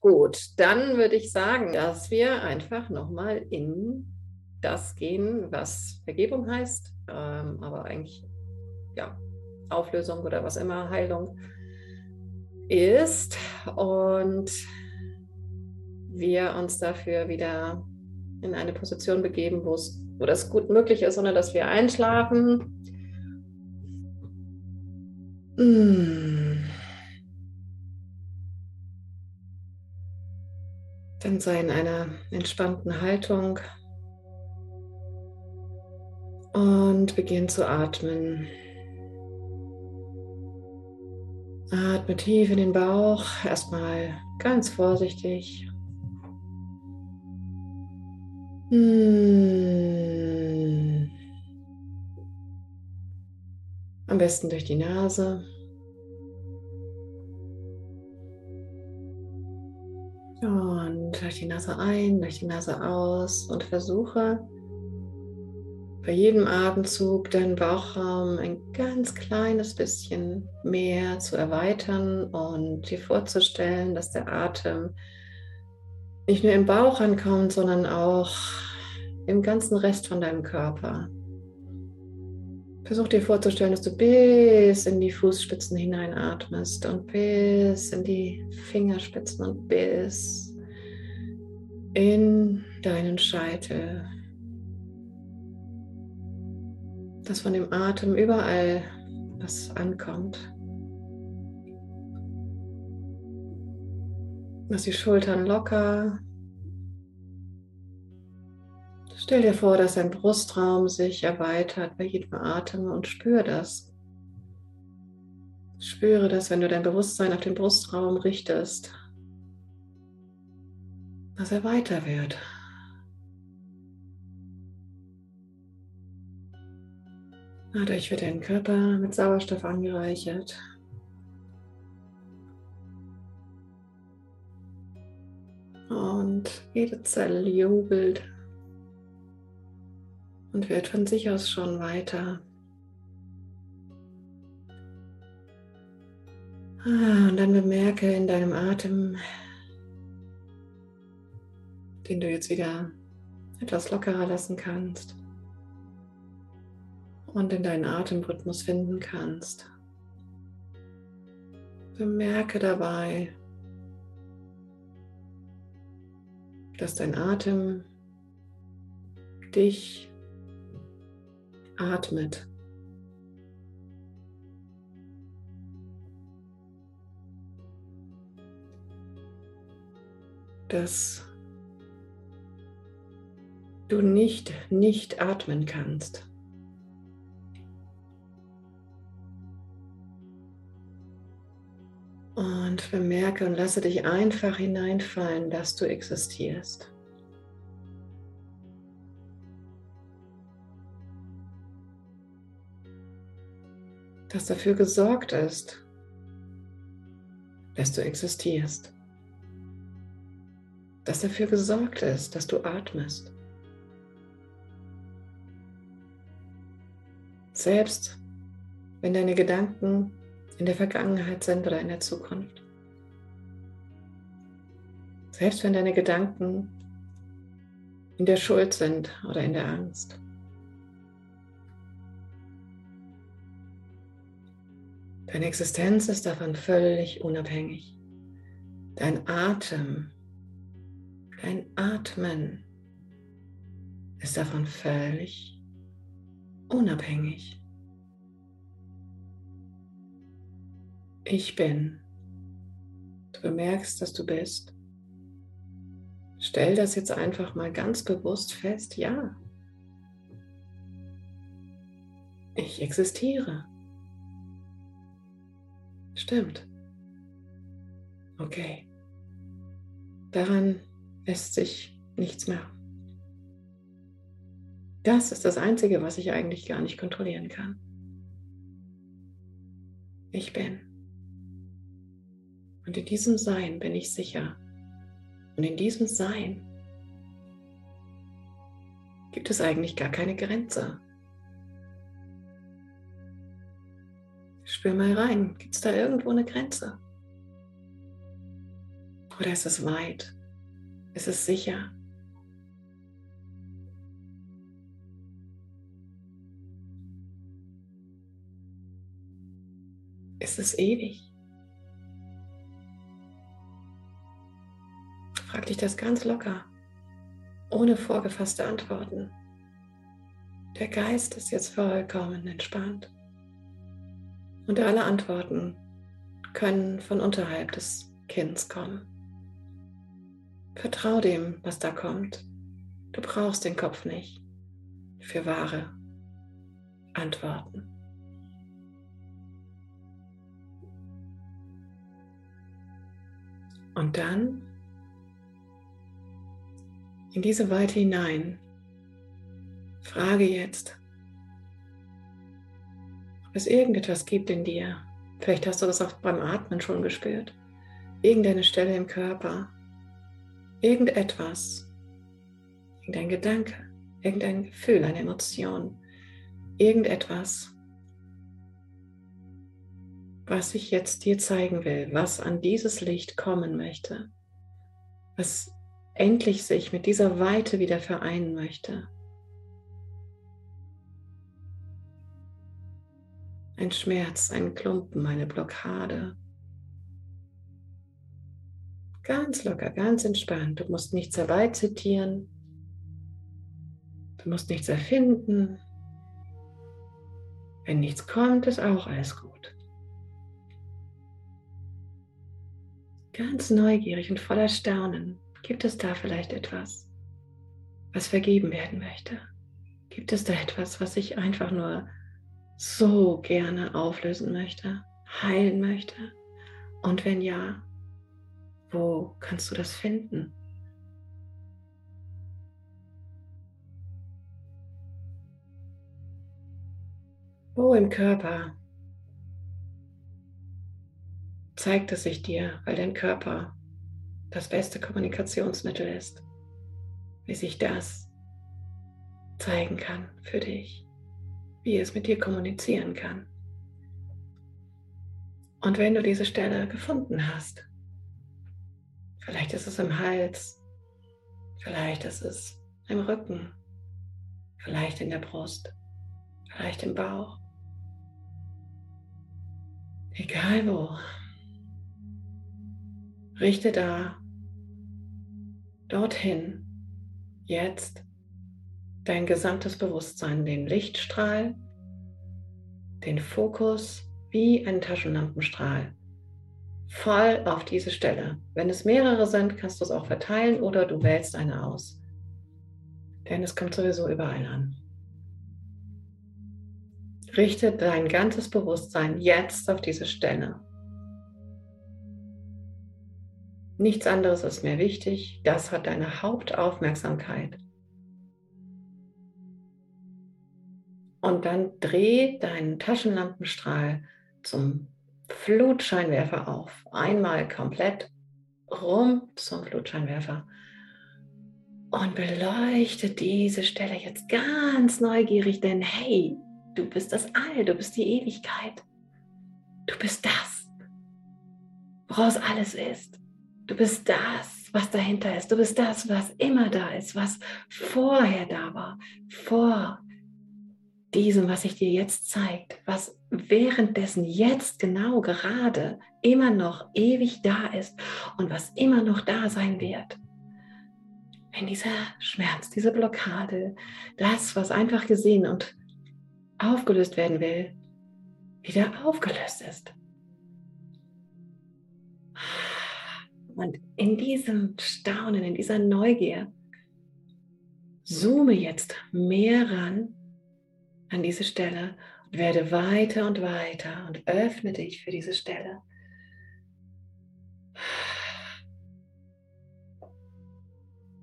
Gut, dann würde ich sagen, dass wir einfach nochmal in das gehen, was Vergebung heißt, ähm, aber eigentlich ja, Auflösung oder was immer, Heilung ist. Und wir uns dafür wieder in eine Position begeben, wo es wo das gut möglich ist, ohne dass wir einschlafen. Hm. Dann sei in einer entspannten Haltung und beginn zu atmen. Atme tief in den Bauch, erstmal ganz vorsichtig. Hm. Am besten durch die Nase. Und durch die Nase ein, durch die Nase aus und versuche bei jedem Atemzug deinen Bauchraum ein ganz kleines bisschen mehr zu erweitern und dir vorzustellen, dass der Atem nicht nur im Bauch ankommt, sondern auch im ganzen Rest von deinem Körper. Versuch dir vorzustellen, dass du bis in die Fußspitzen hineinatmest und bis in die Fingerspitzen und bis in deinen Scheitel dass von dem Atem überall was ankommt. Lass die Schultern locker. Stell dir vor, dass dein Brustraum sich erweitert bei jedem Atem und spür das. Spüre das, wenn du dein Bewusstsein auf den Brustraum richtest, dass er weiter wird. Dadurch wird dein Körper mit Sauerstoff angereichert. Und jede Zelle jubelt und wird von sich aus schon weiter. Ah, und dann bemerke in deinem Atem, den du jetzt wieder etwas lockerer lassen kannst, und in deinen Atemrhythmus finden kannst. Bemerke dabei, dass dein Atem dich atmet. Dass du nicht nicht atmen kannst. Und bemerke und lasse dich einfach hineinfallen, dass du existierst. Dass dafür gesorgt ist, dass du existierst. Dass dafür gesorgt ist, dass du atmest. Selbst wenn deine Gedanken in der Vergangenheit sind oder in der Zukunft. Selbst wenn deine Gedanken in der Schuld sind oder in der Angst. Deine Existenz ist davon völlig unabhängig. Dein Atem, dein Atmen ist davon völlig unabhängig. Ich bin. Du bemerkst, dass du bist. Stell das jetzt einfach mal ganz bewusst fest. Ja. Ich existiere. Stimmt. Okay. Daran lässt sich nichts machen. Das ist das Einzige, was ich eigentlich gar nicht kontrollieren kann. Ich bin. Und in diesem Sein bin ich sicher. Und in diesem Sein gibt es eigentlich gar keine Grenze. Spür mal rein, gibt es da irgendwo eine Grenze? Oder ist es weit? Ist es sicher? Ist es ewig? Frag dich das ganz locker, ohne vorgefasste Antworten. Der Geist ist jetzt vollkommen entspannt. Und alle Antworten können von unterhalb des Kinns kommen. Vertrau dem, was da kommt. Du brauchst den Kopf nicht für wahre Antworten. Und dann in diese Weite hinein. Frage jetzt, es irgendetwas gibt in dir. Vielleicht hast du das auch beim Atmen schon gespürt. Irgendeine Stelle im Körper. Irgendetwas. Irgendein Gedanke. Irgendein Gefühl, eine Emotion. Irgendetwas, was ich jetzt dir zeigen will, was an dieses Licht kommen möchte, was endlich sich mit dieser Weite wieder vereinen möchte. Ein Schmerz, ein Klumpen, eine Blockade. Ganz locker, ganz entspannt. Du musst nichts herbeizitieren. Du musst nichts erfinden. Wenn nichts kommt, ist auch alles gut. Ganz neugierig und voller Staunen Gibt es da vielleicht etwas, was vergeben werden möchte? Gibt es da etwas, was ich einfach nur so gerne auflösen möchte, heilen möchte? Und wenn ja, wo kannst du das finden? Wo im Körper zeigt es sich dir, weil dein Körper das beste Kommunikationsmittel ist, wie sich das zeigen kann für dich, wie es mit dir kommunizieren kann. Und wenn du diese Stelle gefunden hast, vielleicht ist es im Hals, vielleicht ist es im Rücken, vielleicht in der Brust, vielleicht im Bauch, egal wo, richte da dorthin jetzt dein gesamtes Bewusstsein, den Lichtstrahl, den Fokus wie ein Taschenlampenstrahl voll auf diese Stelle. Wenn es mehrere sind, kannst du es auch verteilen oder du wählst eine aus. Denn es kommt sowieso überall an. Richte dein ganzes Bewusstsein jetzt auf diese Stelle. Nichts anderes ist mehr wichtig. Das hat deine Hauptaufmerksamkeit. Und dann dreh deinen Taschenlampenstrahl zum Flutscheinwerfer auf. Einmal komplett rum zum Flutscheinwerfer. Und beleuchte diese Stelle jetzt ganz neugierig, denn hey, du bist das All, du bist die Ewigkeit. Du bist das, woraus alles ist. Du bist das, was dahinter ist. Du bist das, was immer da ist, was vorher da war, vor diesem, was sich dir jetzt zeigt, was währenddessen jetzt genau gerade immer noch ewig da ist und was immer noch da sein wird. Wenn dieser Schmerz, diese Blockade, das, was einfach gesehen und aufgelöst werden will, wieder aufgelöst ist. Und in diesem Staunen, in dieser Neugier, zoome jetzt mehr ran an diese Stelle und werde weiter und weiter und öffne dich für diese Stelle.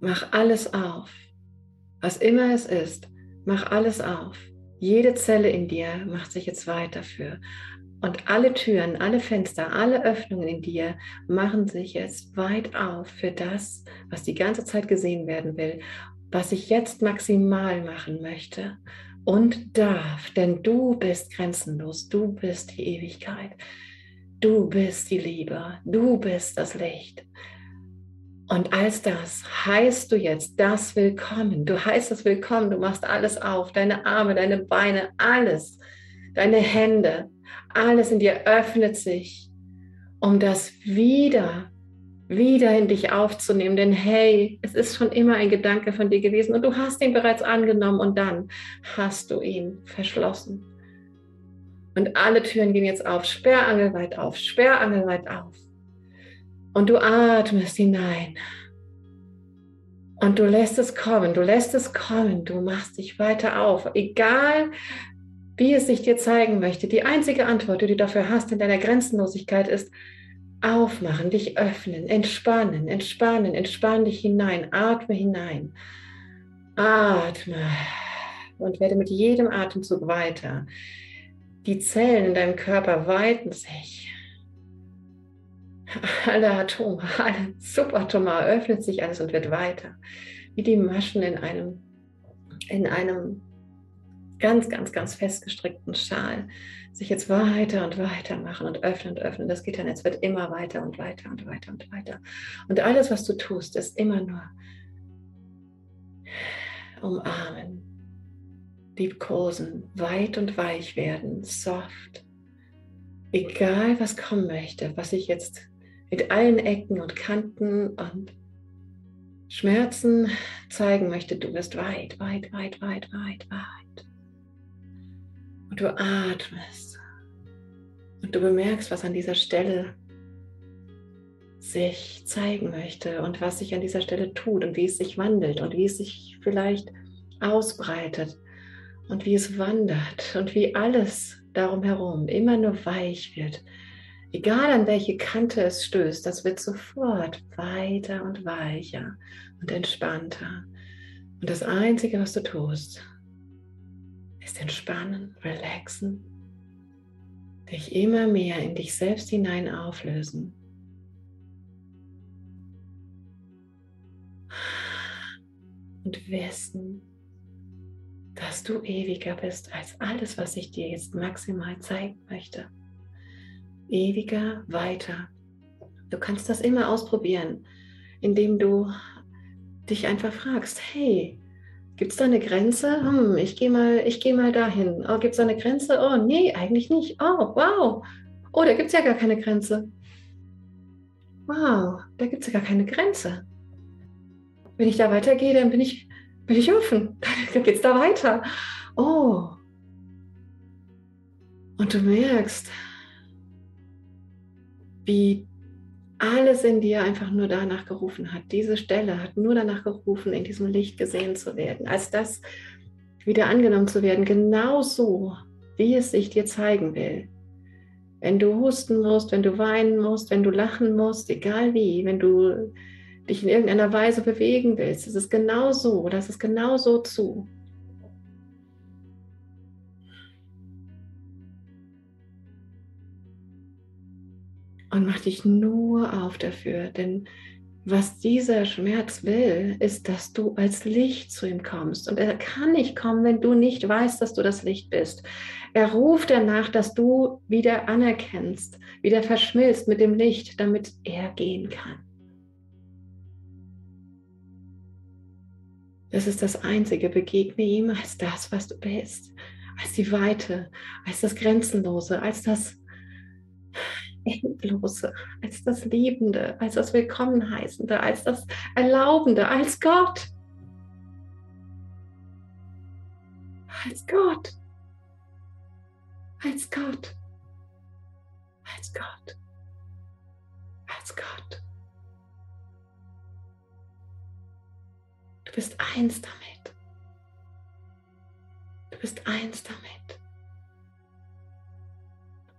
Mach alles auf, was immer es ist, mach alles auf. Jede Zelle in dir macht sich jetzt weiter für und alle Türen, alle Fenster, alle Öffnungen in dir machen sich jetzt weit auf für das, was die ganze Zeit gesehen werden will, was ich jetzt maximal machen möchte und darf, denn du bist grenzenlos, du bist die Ewigkeit, du bist die Liebe, du bist das Licht. Und als das heißt du jetzt das Willkommen. Du heißt das Willkommen. Du machst alles auf. Deine Arme, deine Beine, alles. Deine Hände. Alles in dir öffnet sich, um das wieder, wieder in dich aufzunehmen. Denn hey, es ist schon immer ein Gedanke von dir gewesen und du hast ihn bereits angenommen und dann hast du ihn verschlossen. Und alle Türen gehen jetzt auf, sperrangelweit auf, sperrangelweit auf. Und du atmest hinein. Und du lässt es kommen, du lässt es kommen, du machst dich weiter auf. Egal, wie es sich dir zeigen möchte, die einzige Antwort, die du dafür hast in deiner Grenzenlosigkeit ist, aufmachen, dich öffnen, entspannen, entspannen, entspann dich hinein, atme hinein. Atme und werde mit jedem Atemzug weiter. Die Zellen in deinem Körper weiten sich. Alle Atome, alle Subatome öffnet sich alles und wird weiter. Wie die Maschen in einem, in einem ganz, ganz, ganz festgestrickten Schal sich jetzt weiter und weiter machen und öffnen und öffnen. Das es wird immer weiter und weiter und weiter und weiter. Und alles, was du tust, ist immer nur umarmen, liebkosen, weit und weich werden, soft. Egal, was kommen möchte, was ich jetzt mit allen Ecken und Kanten und Schmerzen zeigen möchte, du wirst weit, weit, weit, weit, weit, weit. Und du atmest und du bemerkst, was an dieser Stelle sich zeigen möchte und was sich an dieser Stelle tut und wie es sich wandelt und wie es sich vielleicht ausbreitet und wie es wandert und wie alles darum herum immer nur weich wird. Egal an welche Kante es stößt, das wird sofort weiter und weicher und entspannter. Und das Einzige, was du tust, ist entspannen, relaxen, dich immer mehr in dich selbst hinein auflösen. Und wissen, dass du ewiger bist als alles, was ich dir jetzt maximal zeigen möchte. Ewiger weiter. Du kannst das immer ausprobieren, indem du dich einfach fragst, hey, gibt es da eine Grenze? Hm, ich gehe mal, geh mal dahin. Oh, gibt es da eine Grenze? Oh, nee, eigentlich nicht. Oh, wow. Oh, da gibt es ja gar keine Grenze. Wow, da gibt es ja gar keine Grenze. Wenn ich da weitergehe, dann bin ich bin ich offen. Dann geht es da weiter. Oh. Und du merkst, wie alles in dir einfach nur danach gerufen hat. Diese Stelle hat nur danach gerufen, in diesem Licht gesehen zu werden, als das wieder angenommen zu werden, genau so, wie es sich dir zeigen will. Wenn du husten musst, wenn du weinen musst, wenn du lachen musst, egal wie, wenn du dich in irgendeiner Weise bewegen willst, das ist genau so, das ist genau so zu. Und mach dich nur auf dafür, denn was dieser Schmerz will, ist, dass du als Licht zu ihm kommst. Und er kann nicht kommen, wenn du nicht weißt, dass du das Licht bist. Er ruft danach, dass du wieder anerkennst, wieder verschmilzt mit dem Licht, damit er gehen kann. Das ist das Einzige. Begegne ihm als das, was du bist. Als die Weite, als das Grenzenlose, als das Endlose, als das Liebende, als das Willkommenheißende, als das Erlaubende, als Gott. Als Gott. Als Gott. Als Gott. Als Gott. Du bist eins damit. Du bist eins damit.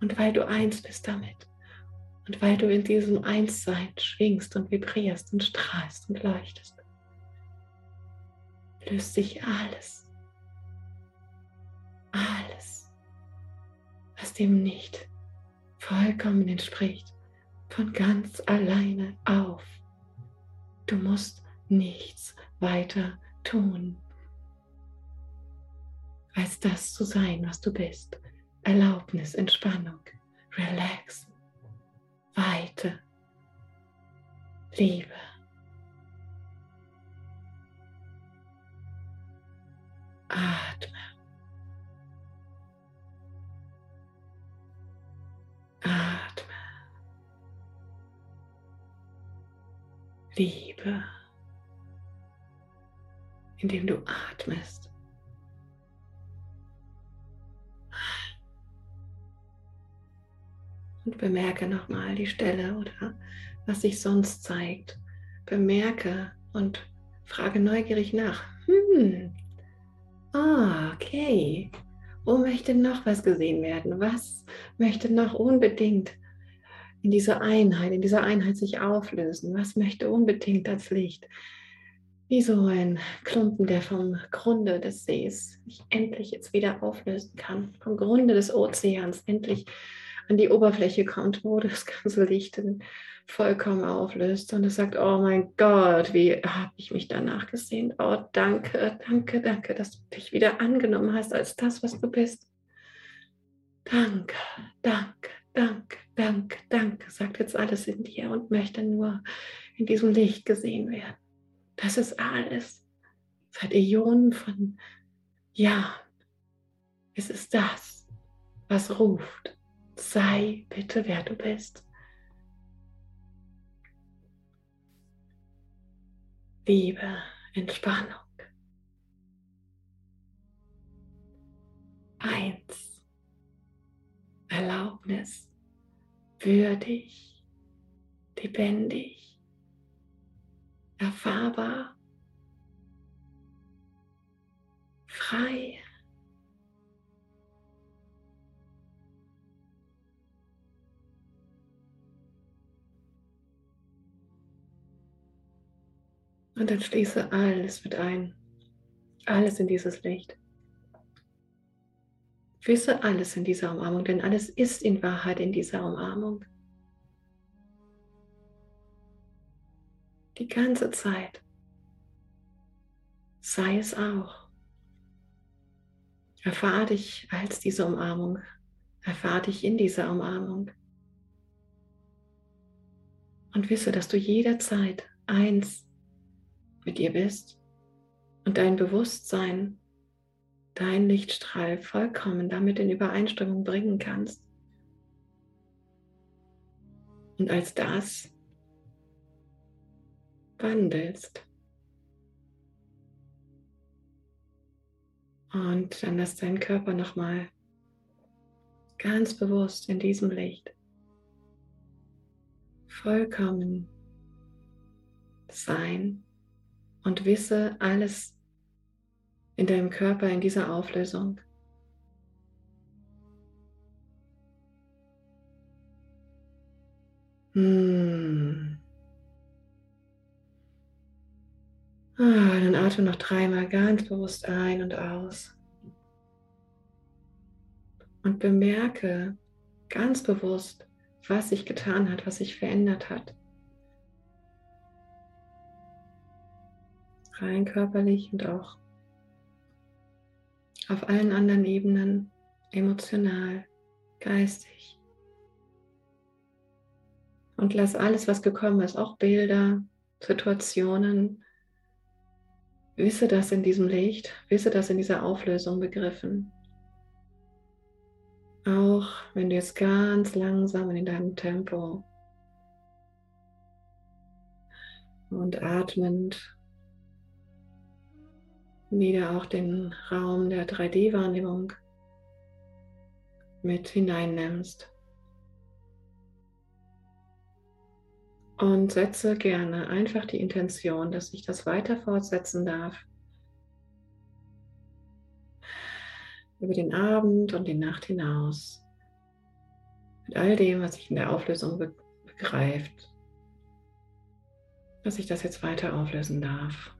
Und weil du eins bist damit und weil du in diesem Einssein schwingst und vibrierst und strahlst und leuchtest, löst sich alles, alles, was dem nicht vollkommen entspricht, von ganz alleine auf. Du musst nichts weiter tun, als das zu sein, was du bist. Erlaubnis, Entspannung, Relaxen, Weite, Liebe. Atme. Atme. Liebe, indem du atmest. Und bemerke nochmal die Stelle oder was sich sonst zeigt. Bemerke und frage neugierig nach. Hm, ah, okay. Wo möchte noch was gesehen werden? Was möchte noch unbedingt in dieser Einheit, in dieser Einheit sich auflösen? Was möchte unbedingt als Licht? Wie so ein Klumpen, der vom Grunde des Sees sich endlich jetzt wieder auflösen kann, vom Grunde des Ozeans endlich an die Oberfläche kommt, wo das ganze Licht vollkommen auflöst und es sagt, oh mein Gott, wie habe ich mich danach gesehen. Oh, danke, danke, danke, dass du dich wieder angenommen hast als das, was du bist. Danke, danke, danke, danke, danke, sagt jetzt alles in dir und möchte nur in diesem Licht gesehen werden. Das ist alles. Seit Äonen von Jahren. Es ist das, was ruft. Sei bitte, wer du bist. Liebe, Entspannung. Eins. Erlaubnis. Würdig. Lebendig. Erfahrbar. Frei. Und dann schließe alles mit ein. Alles in dieses Licht. Wisse alles in dieser Umarmung, denn alles ist in Wahrheit in dieser Umarmung. Die ganze Zeit. Sei es auch. Erfahre dich als diese Umarmung. Erfahre dich in dieser Umarmung. Und wisse, dass du jederzeit eins mit ihr bist und dein Bewusstsein, dein Lichtstrahl vollkommen damit in Übereinstimmung bringen kannst. Und als das wandelst. Und dann lass deinen Körper nochmal ganz bewusst in diesem Licht vollkommen sein und wisse alles in deinem Körper in dieser Auflösung. Hm. Ah, dann atme noch dreimal ganz bewusst ein und aus. Und bemerke ganz bewusst, was sich getan hat, was sich verändert hat. Rein körperlich und auch auf allen anderen Ebenen, emotional, geistig. Und lass alles, was gekommen ist, auch Bilder, Situationen, wisse das in diesem Licht, wisse das in dieser Auflösung begriffen. Auch wenn du jetzt ganz langsam in deinem Tempo und atmend wieder auch den Raum der 3D-Wahrnehmung mit hineinnimmst. Und setze gerne einfach die Intention, dass ich das weiter fortsetzen darf. Über den Abend und die Nacht hinaus. Mit all dem, was sich in der Auflösung begreift. Dass ich das jetzt weiter auflösen darf.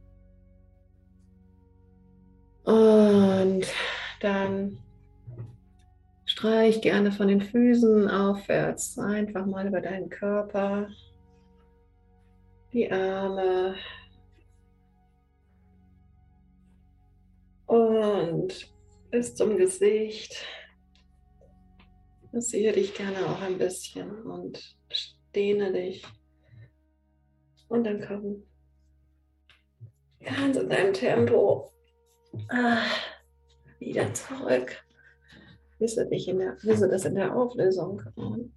Streich gerne von den Füßen aufwärts einfach mal über deinen Körper, die Arme und bis zum Gesicht. Massiere dich gerne auch ein bisschen und dehne dich. Und dann komm ganz in deinem Tempo Ah, wieder zurück. Wisse, dich in der, wisse das in der Auflösung. Und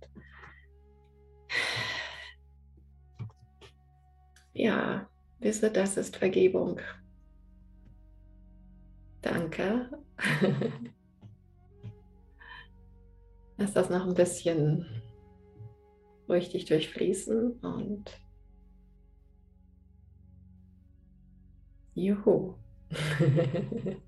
Ja, wisse, das ist Vergebung. Danke. Lass das noch ein bisschen richtig durchfließen und Juhu.